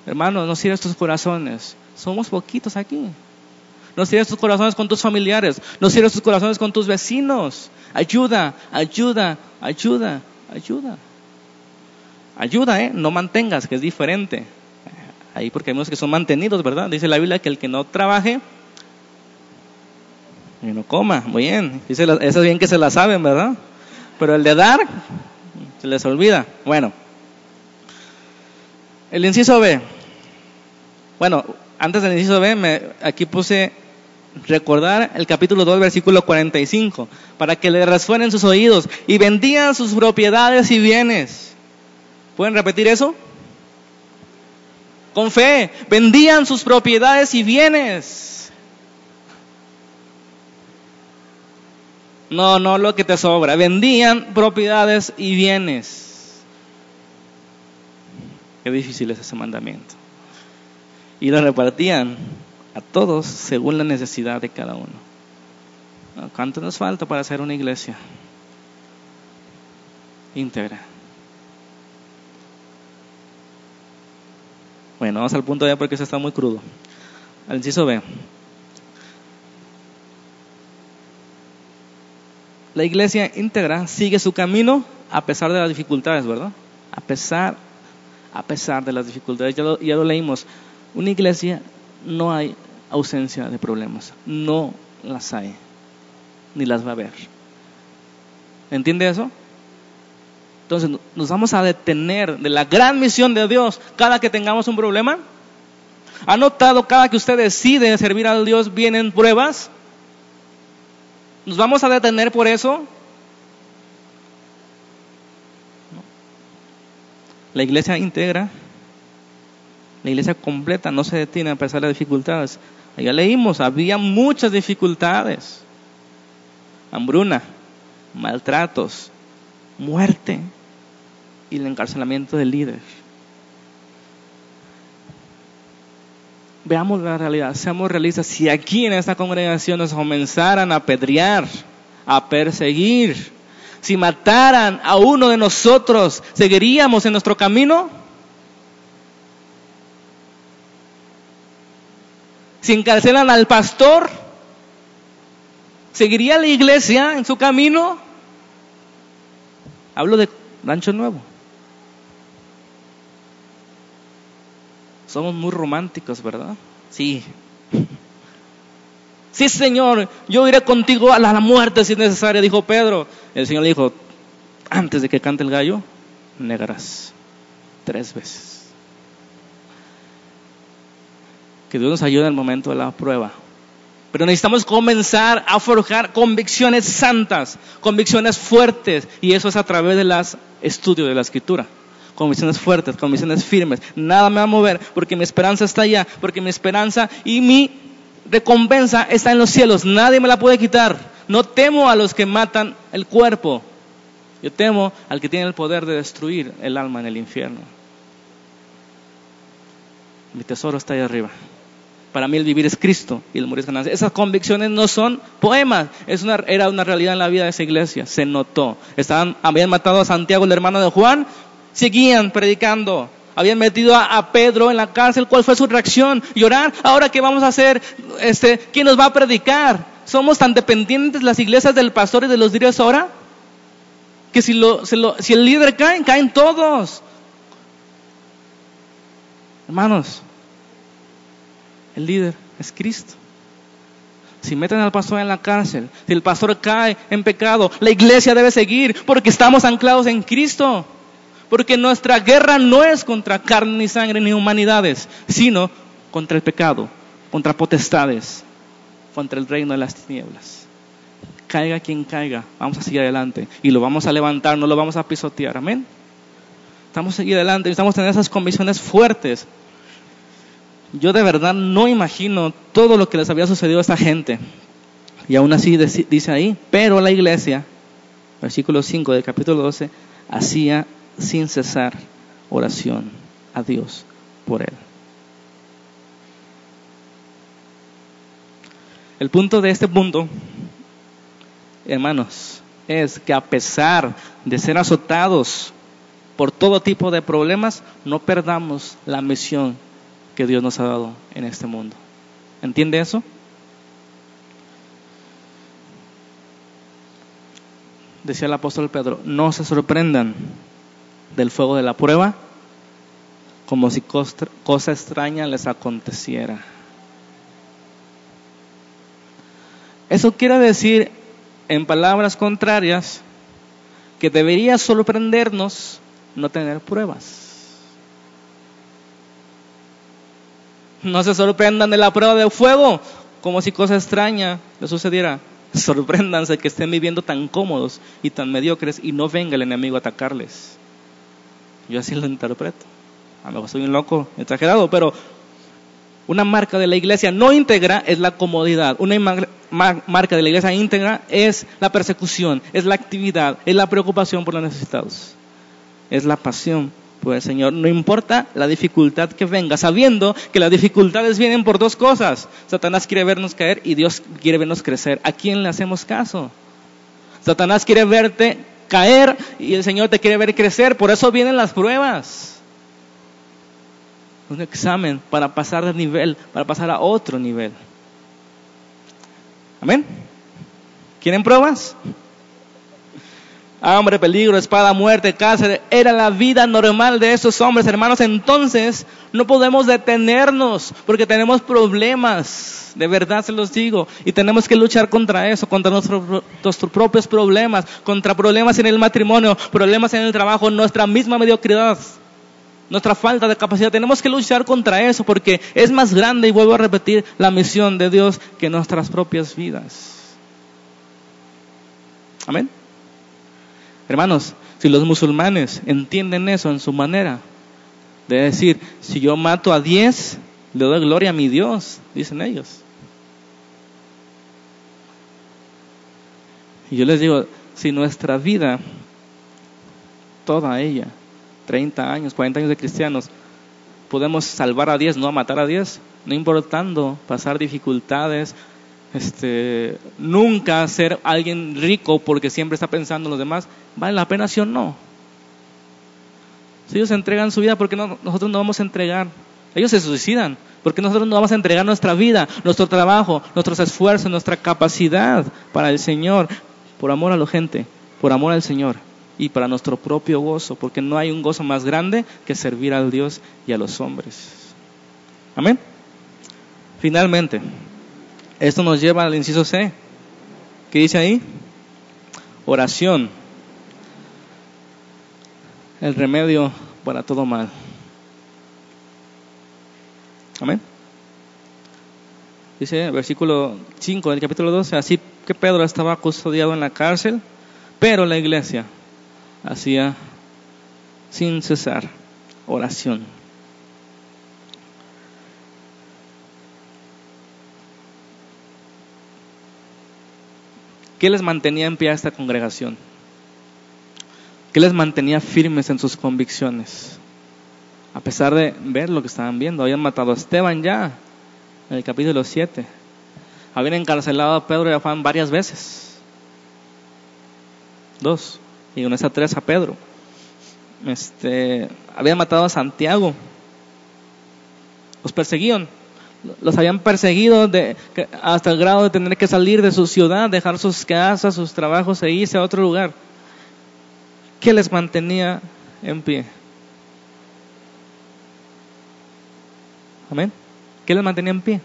Hermanos, no cierres tus corazones. Somos poquitos aquí. No cierres tus corazones con tus familiares. No cierres tus corazones con tus vecinos. Ayuda, ayuda, ayuda, ayuda. Ayuda, ¿eh? No mantengas, que es diferente. Ahí porque unos que son mantenidos, ¿verdad? Dice la Biblia que el que no trabaje, y no coma. Muy bien. Eso es bien que se la saben, ¿verdad? Pero el de dar, se les olvida. Bueno. El inciso B. Bueno, antes del inciso B, me, aquí puse recordar el capítulo 2, versículo 45, para que le resuenen sus oídos y vendían sus propiedades y bienes. ¿Pueden repetir eso? Con fe, vendían sus propiedades y bienes. No, no lo que te sobra, vendían propiedades y bienes. Qué difícil es ese mandamiento. Y lo repartían a todos según la necesidad de cada uno. ¿Cuánto nos falta para hacer una iglesia íntegra? Bueno, vamos al punto B porque eso está muy crudo. Al inciso B. La iglesia íntegra sigue su camino a pesar de las dificultades, ¿verdad? A pesar a pesar de las dificultades. Ya lo, leímos. Una iglesia no hay ausencia de problemas. No las hay. Ni las va a haber. ¿Entiende eso? Entonces nos vamos a detener de la gran misión de Dios cada que tengamos un problema. ¿Ha notado cada que usted decide servir a Dios vienen pruebas? ¿Nos vamos a detener por eso? La iglesia integra, la iglesia completa no se detiene a pesar de las dificultades. Ya leímos, había muchas dificultades. Hambruna, maltratos, muerte y el encarcelamiento del líder. Veamos la realidad, seamos realistas. Si aquí en esta congregación nos comenzaran a apedrear, a perseguir, si mataran a uno de nosotros, ¿seguiríamos en nuestro camino? Si encarcelan al pastor, ¿seguiría la iglesia en su camino? Hablo de Rancho Nuevo. Somos muy románticos, ¿verdad? Sí. Sí, Señor, yo iré contigo a la muerte si es necesaria, dijo Pedro. El Señor le dijo, antes de que cante el gallo, negarás tres veces. Que Dios nos ayude en el momento de la prueba. Pero necesitamos comenzar a forjar convicciones santas, convicciones fuertes, y eso es a través de los estudios de la escritura. Convicciones fuertes, convicciones firmes. Nada me va a mover porque mi esperanza está allá, porque mi esperanza y mi recompensa está en los cielos, nadie me la puede quitar. No temo a los que matan el cuerpo, yo temo al que tiene el poder de destruir el alma en el infierno. Mi tesoro está ahí arriba. Para mí el vivir es Cristo y el morir es ganancia. Esas convicciones no son poemas, es una, era una realidad en la vida de esa iglesia. Se notó. Estaban, habían matado a Santiago, el hermano de Juan, seguían predicando. Habían metido a, Pedro en la cárcel. ¿Cuál fue su reacción? Llorar. Ahora qué vamos a hacer? Este, ¿quién nos va a predicar? Somos tan dependientes las iglesias del pastor y de los líderes ahora que si, lo, si el líder cae, caen todos. Hermanos, el líder es Cristo. Si meten al pastor en la cárcel, si el pastor cae en pecado, la iglesia debe seguir porque estamos anclados en Cristo. Porque nuestra guerra no es contra carne ni sangre ni humanidades, sino contra el pecado, contra potestades, contra el reino de las tinieblas. Caiga quien caiga, vamos a seguir adelante y lo vamos a levantar, no lo vamos a pisotear. Amén. Estamos a seguir adelante, necesitamos tener esas convicciones fuertes yo de verdad no imagino todo lo que les había sucedido a esta gente. Y aún así dice ahí, pero la iglesia, versículo 5 del capítulo 12, hacía sin cesar oración a Dios por él. El punto de este punto, hermanos, es que a pesar de ser azotados por todo tipo de problemas, no perdamos la misión que Dios nos ha dado en este mundo. ¿Entiende eso? Decía el apóstol Pedro, no se sorprendan del fuego de la prueba como si cosa extraña les aconteciera. Eso quiere decir, en palabras contrarias, que debería sorprendernos no tener pruebas. No se sorprendan de la prueba de fuego, como si cosa extraña les sucediera. Sorpréndanse que estén viviendo tan cómodos y tan mediocres y no venga el enemigo a atacarles. Yo así lo interpreto. A lo mejor soy un loco, exagerado, pero una marca de la iglesia no íntegra es la comodidad. Una marca de la iglesia íntegra es la persecución, es la actividad, es la preocupación por los necesitados, es la pasión pues Señor, no importa la dificultad que venga, sabiendo que las dificultades vienen por dos cosas. Satanás quiere vernos caer y Dios quiere vernos crecer. ¿A quién le hacemos caso? Satanás quiere verte caer y el Señor te quiere ver crecer, por eso vienen las pruebas. Un examen para pasar de nivel, para pasar a otro nivel. Amén. ¿Quieren pruebas? Hambre, peligro, espada, muerte, cáncer. Era la vida normal de esos hombres, hermanos. Entonces, no podemos detenernos porque tenemos problemas. De verdad se los digo. Y tenemos que luchar contra eso, contra nuestros, nuestros propios problemas, contra problemas en el matrimonio, problemas en el trabajo, nuestra misma mediocridad, nuestra falta de capacidad. Tenemos que luchar contra eso porque es más grande, y vuelvo a repetir, la misión de Dios que nuestras propias vidas. Amén. Hermanos, si los musulmanes entienden eso en su manera de decir, si yo mato a diez, le doy gloria a mi Dios, dicen ellos. Y yo les digo, si nuestra vida, toda ella, 30 años, 40 años de cristianos, podemos salvar a diez, no matar a diez, no importando pasar dificultades, este, nunca ser alguien rico porque siempre está pensando en los demás, ¿vale la pena sí o no? Si ellos entregan su vida, ¿por qué no, nosotros no vamos a entregar? Ellos se suicidan, porque nosotros no vamos a entregar nuestra vida, nuestro trabajo, nuestros esfuerzos, nuestra capacidad para el Señor, por amor a la gente, por amor al Señor y para nuestro propio gozo, porque no hay un gozo más grande que servir al Dios y a los hombres. Amén. Finalmente, esto nos lleva al inciso C. ¿Qué dice ahí? Oración. El remedio para todo mal. Amén. Dice versículo 5 del capítulo 12, así que Pedro estaba custodiado en la cárcel, pero la iglesia hacía sin cesar oración. ¿Qué les mantenía en pie a esta congregación? ¿Qué les mantenía firmes en sus convicciones? a pesar de ver lo que estaban viendo. Habían matado a Esteban ya, en el capítulo 7. Habían encarcelado a Pedro y a Juan varias veces. Dos. Y con esa tres a Pedro. Este, habían matado a Santiago. Los perseguían. Los habían perseguido de, hasta el grado de tener que salir de su ciudad, dejar sus casas, sus trabajos e irse a otro lugar. ¿Qué les mantenía en pie? Amén. ¿Qué les mantenía en pie?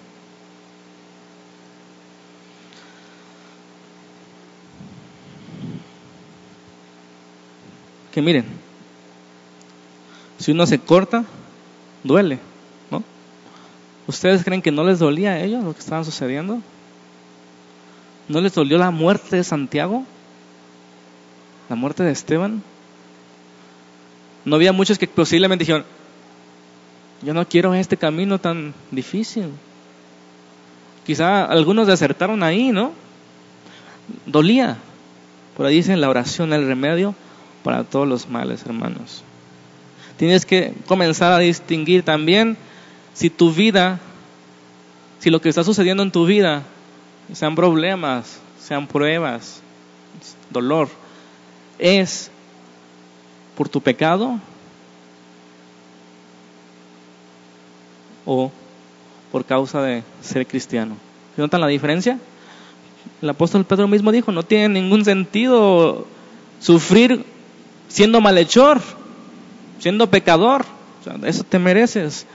Que miren, si uno se corta, duele. ¿Ustedes creen que no les dolía a ellos lo que estaba sucediendo? ¿No les dolió la muerte de Santiago? ¿La muerte de Esteban? No había muchos que posiblemente dijeron, yo no quiero este camino tan difícil. Quizá algunos desertaron ahí, ¿no? Dolía. Por ahí dicen la oración, el remedio para todos los males, hermanos. Tienes que comenzar a distinguir también si tu vida, si lo que está sucediendo en tu vida, sean problemas, sean pruebas, dolor, es por tu pecado o por causa de ser cristiano. ¿Notan la diferencia? El apóstol Pedro mismo dijo, no tiene ningún sentido sufrir siendo malhechor, siendo pecador. eso te mereces.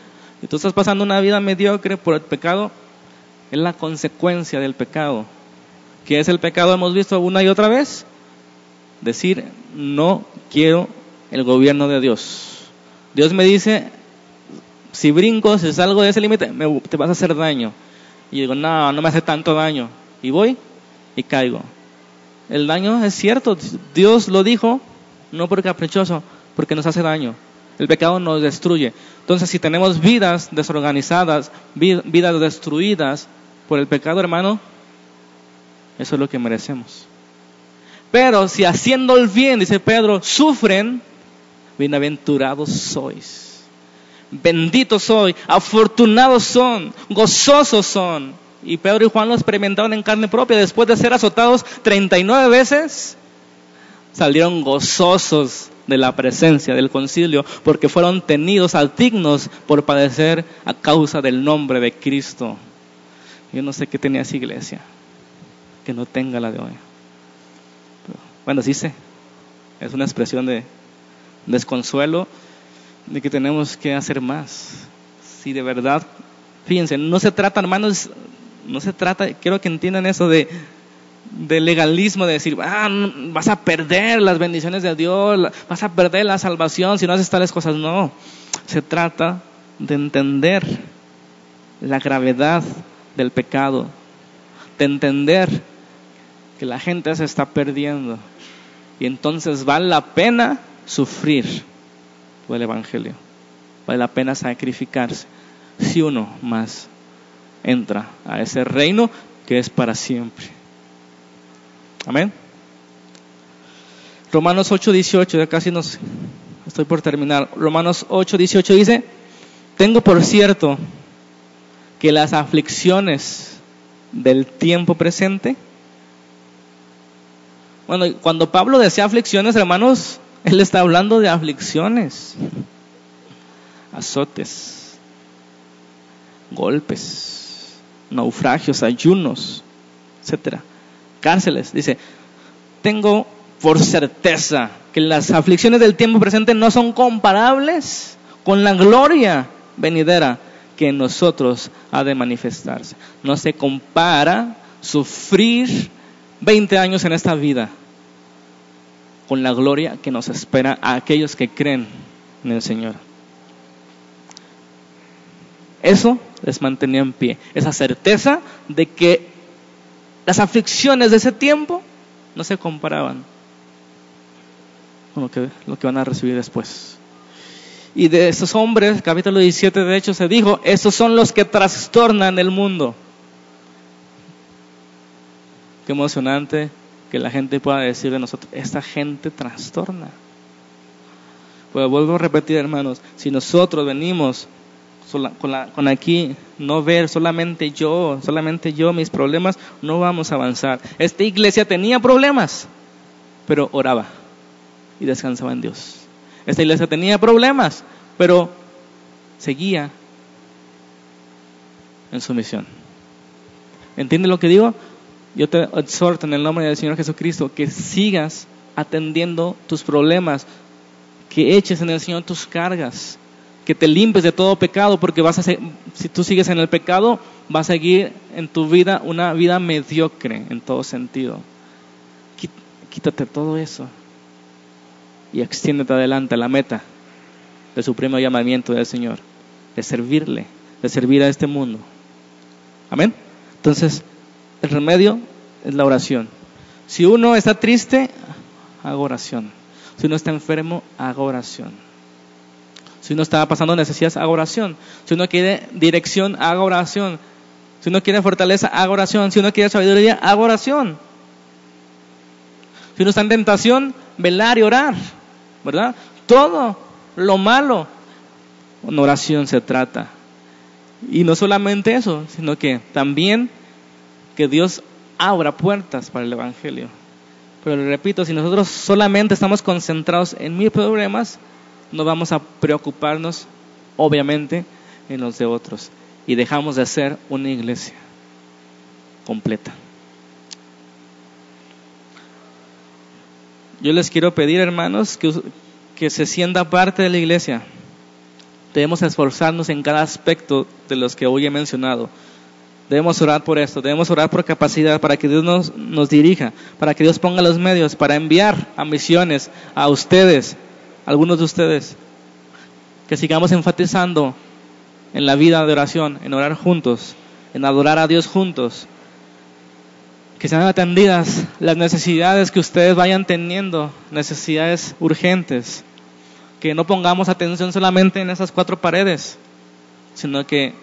Y tú estás pasando una vida mediocre por el pecado, es la consecuencia del pecado. ¿Qué es el pecado? Hemos visto una y otra vez. Decir, no quiero el gobierno de Dios. Dios me dice, si brinco, si salgo de ese límite, te vas a hacer daño. Y digo, no, no me hace tanto daño. Y voy y caigo. El daño es cierto, Dios lo dijo, no por caprichoso, porque nos hace daño. El pecado nos destruye. Entonces, si tenemos vidas desorganizadas, vidas destruidas por el pecado, hermano, eso es lo que merecemos. Pero si haciendo el bien, dice Pedro, sufren, bienaventurados sois benditos soy, afortunados son, gozosos son. Y Pedro y Juan lo experimentaron en carne propia. Después de ser azotados 39 veces, salieron gozosos de la presencia del concilio, porque fueron tenidos a dignos por padecer a causa del nombre de Cristo. Yo no sé qué tenía esa iglesia, que no tenga la de hoy. bueno, sí sé, es una expresión de desconsuelo de que tenemos que hacer más. Si de verdad, fíjense, no se trata, hermanos, no se trata, quiero que entiendan eso de, de legalismo, de decir, ah, vas a perder las bendiciones de Dios, vas a perder la salvación si no haces tales cosas. No, se trata de entender la gravedad del pecado, de entender que la gente se está perdiendo y entonces vale la pena sufrir el Evangelio. Vale la pena sacrificarse si uno más entra a ese reino que es para siempre. Amén. Romanos 8:18, ya casi nos estoy por terminar. Romanos 8:18 dice, tengo por cierto que las aflicciones del tiempo presente, bueno, cuando Pablo decía aflicciones, hermanos, él está hablando de aflicciones, azotes, golpes, naufragios, ayunos, etcétera, cárceles. Dice, tengo por certeza que las aflicciones del tiempo presente no son comparables con la gloria venidera que en nosotros ha de manifestarse. No se compara sufrir 20 años en esta vida con la gloria que nos espera a aquellos que creen en el Señor. Eso les mantenía en pie, esa certeza de que las aflicciones de ese tiempo no se comparaban con lo que, lo que van a recibir después. Y de esos hombres, capítulo 17 de hecho se dijo, esos son los que trastornan el mundo. Qué emocionante que la gente pueda decir de nosotros, esta gente trastorna. Pero vuelvo a repetir, hermanos, si nosotros venimos con, con aquí, no ver solamente yo, solamente yo, mis problemas, no vamos a avanzar. Esta iglesia tenía problemas, pero oraba y descansaba en Dios. Esta iglesia tenía problemas, pero seguía en su misión. ¿Entiendes lo que digo? Yo te exhorto en el nombre del Señor Jesucristo que sigas atendiendo tus problemas, que eches en el Señor tus cargas, que te limpies de todo pecado, porque vas a si tú sigues en el pecado, vas a seguir en tu vida una vida mediocre en todo sentido. Quítate todo eso y extiéndete adelante a la meta del supremo llamamiento del Señor, de servirle, de servir a este mundo. Amén. Entonces, el remedio es la oración. Si uno está triste, haga oración. Si uno está enfermo, haga oración. Si uno está pasando necesidades, haga oración. Si uno quiere dirección, haga oración. Si uno quiere fortaleza, haga oración. Si uno quiere sabiduría, haga oración. Si uno está en tentación, velar y orar. ¿Verdad? Todo lo malo, en oración se trata. Y no solamente eso, sino que también que Dios abra puertas para el Evangelio. Pero le repito, si nosotros solamente estamos concentrados en mis problemas, no vamos a preocuparnos, obviamente, en los de otros. Y dejamos de ser una iglesia completa. Yo les quiero pedir, hermanos, que, que se sienta parte de la iglesia. Debemos esforzarnos en cada aspecto de los que hoy he mencionado. Debemos orar por esto, debemos orar por capacidad para que Dios nos, nos dirija, para que Dios ponga los medios para enviar a misiones a ustedes, algunos de ustedes, que sigamos enfatizando en la vida de oración, en orar juntos, en adorar a Dios juntos, que sean atendidas las necesidades que ustedes vayan teniendo, necesidades urgentes, que no pongamos atención solamente en esas cuatro paredes, sino que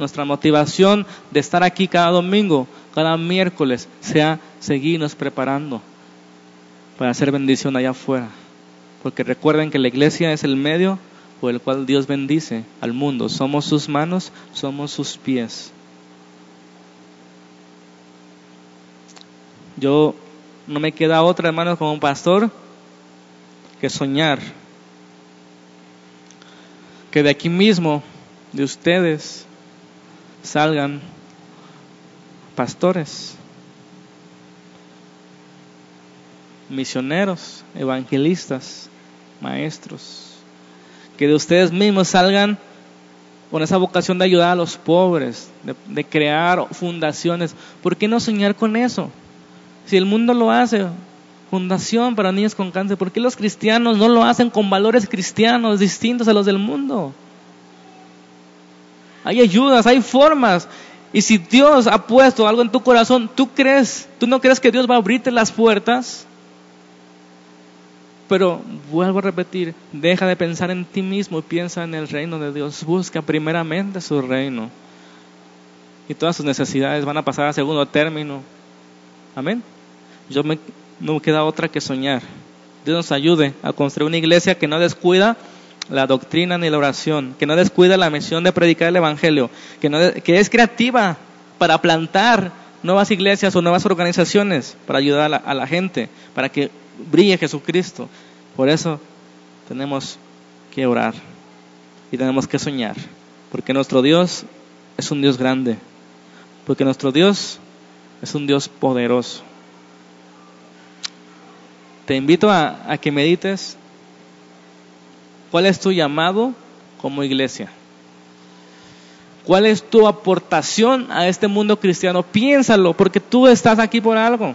nuestra motivación de estar aquí cada domingo, cada miércoles, sea seguirnos preparando para hacer bendición allá afuera. Porque recuerden que la iglesia es el medio por el cual Dios bendice al mundo. Somos sus manos, somos sus pies. Yo no me queda otra, hermanos, como pastor, que soñar que de aquí mismo, de ustedes, salgan pastores, misioneros, evangelistas, maestros, que de ustedes mismos salgan con esa vocación de ayudar a los pobres, de, de, crear fundaciones. ¿Por qué no soñar con eso? Si el mundo lo hace, fundación para niños con cáncer. ¿Por qué los cristianos no lo hacen con valores cristianos distintos a los del mundo? Hay ayudas, hay formas. Y si Dios ha puesto algo en tu corazón, ¿tú crees? ¿Tú no crees que Dios va a abrirte las puertas? Pero vuelvo a repetir, deja de pensar en ti mismo y piensa en el reino de Dios. Busca primeramente su reino. Y todas sus necesidades van a pasar a segundo término. Amén. Yo me, no me queda otra que soñar. Dios nos ayude a construir una iglesia que no descuida la doctrina ni la oración, que no descuida la misión de predicar el Evangelio, que, no, que es creativa para plantar nuevas iglesias o nuevas organizaciones, para ayudar a la, a la gente, para que brille Jesucristo. Por eso tenemos que orar y tenemos que soñar, porque nuestro Dios es un Dios grande, porque nuestro Dios es un Dios poderoso. Te invito a, que medites cuál es tu llamado como iglesia. ¿Cuál es tu aportación a este mundo cristiano? Piénsalo, porque tú estás aquí por algo.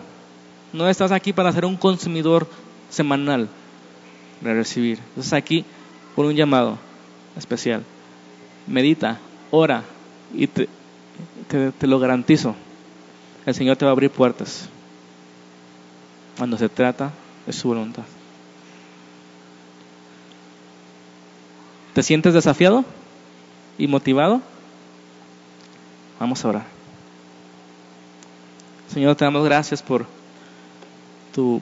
No estás aquí para ser un consumidor semanal de recibir. Estás aquí por un llamado especial. Medita, ora y te, te lo garantizo. El Señor te va a abrir puertas cuando se trata es su voluntad. ¿Te sientes desafiado y motivado? Vamos a orar. Señor, te damos gracias por tu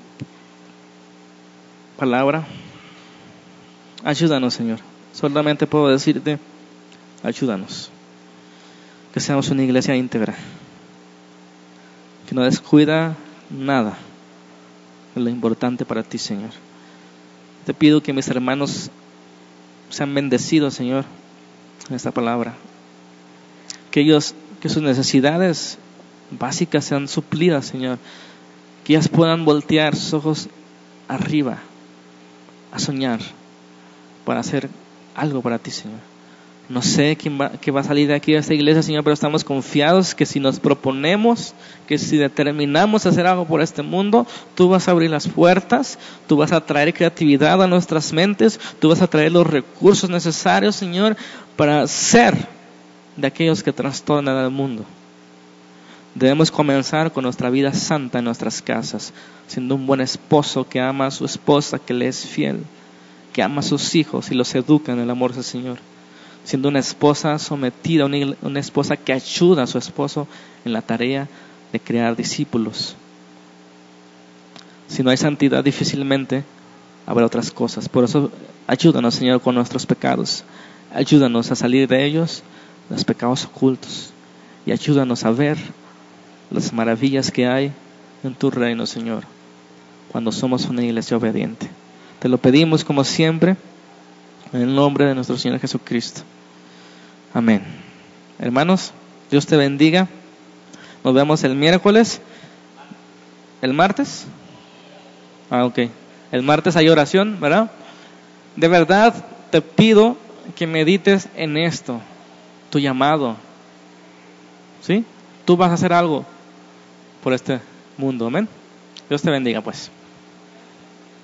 palabra. Ayúdanos, Señor. Solamente puedo decirte, ayúdanos. Que seamos una iglesia íntegra. Que no descuida nada de lo importante para ti, Señor. Te pido que mis hermanos sean bendecidos, Señor, en esta palabra. Que ellos, que sus necesidades básicas sean suplidas, Señor. Que ellas puedan voltear sus ojos arriba a soñar para hacer algo para ti, Señor. No sé quién va, qué va a salir de aquí a esta iglesia, Señor, pero estamos confiados que si nos proponemos, que si determinamos hacer algo por este mundo, tú vas a abrir las puertas, tú vas a traer creatividad a nuestras mentes, tú vas a traer los recursos necesarios, Señor, para ser de aquellos que trastornan al mundo. Debemos comenzar con nuestra vida santa en nuestras casas, siendo un buen esposo que ama a su esposa, que le es fiel, que ama a sus hijos y los educa en el amor del Señor. Siendo una esposa sometida, una, esposa que ayuda a su esposo en la tarea de crear discípulos. Si no hay santidad, difícilmente habrá otras cosas. Por eso, ayúdanos, Señor, con nuestros pecados. Ayúdanos a salir de ellos, los pecados ocultos. Y ayúdanos a ver las maravillas que hay en tu reino, Señor, cuando somos una iglesia obediente. Te lo pedimos como siempre, en el nombre de nuestro Señor Jesucristo. Amén. Hermanos, Dios te bendiga. Nos vemos el miércoles. ¿El martes? Ah, ok. El martes hay oración, ¿verdad? De verdad te pido que medites en esto, tu llamado. ¿Sí? Tú vas a hacer algo por este mundo. Amén. Dios te bendiga, pues.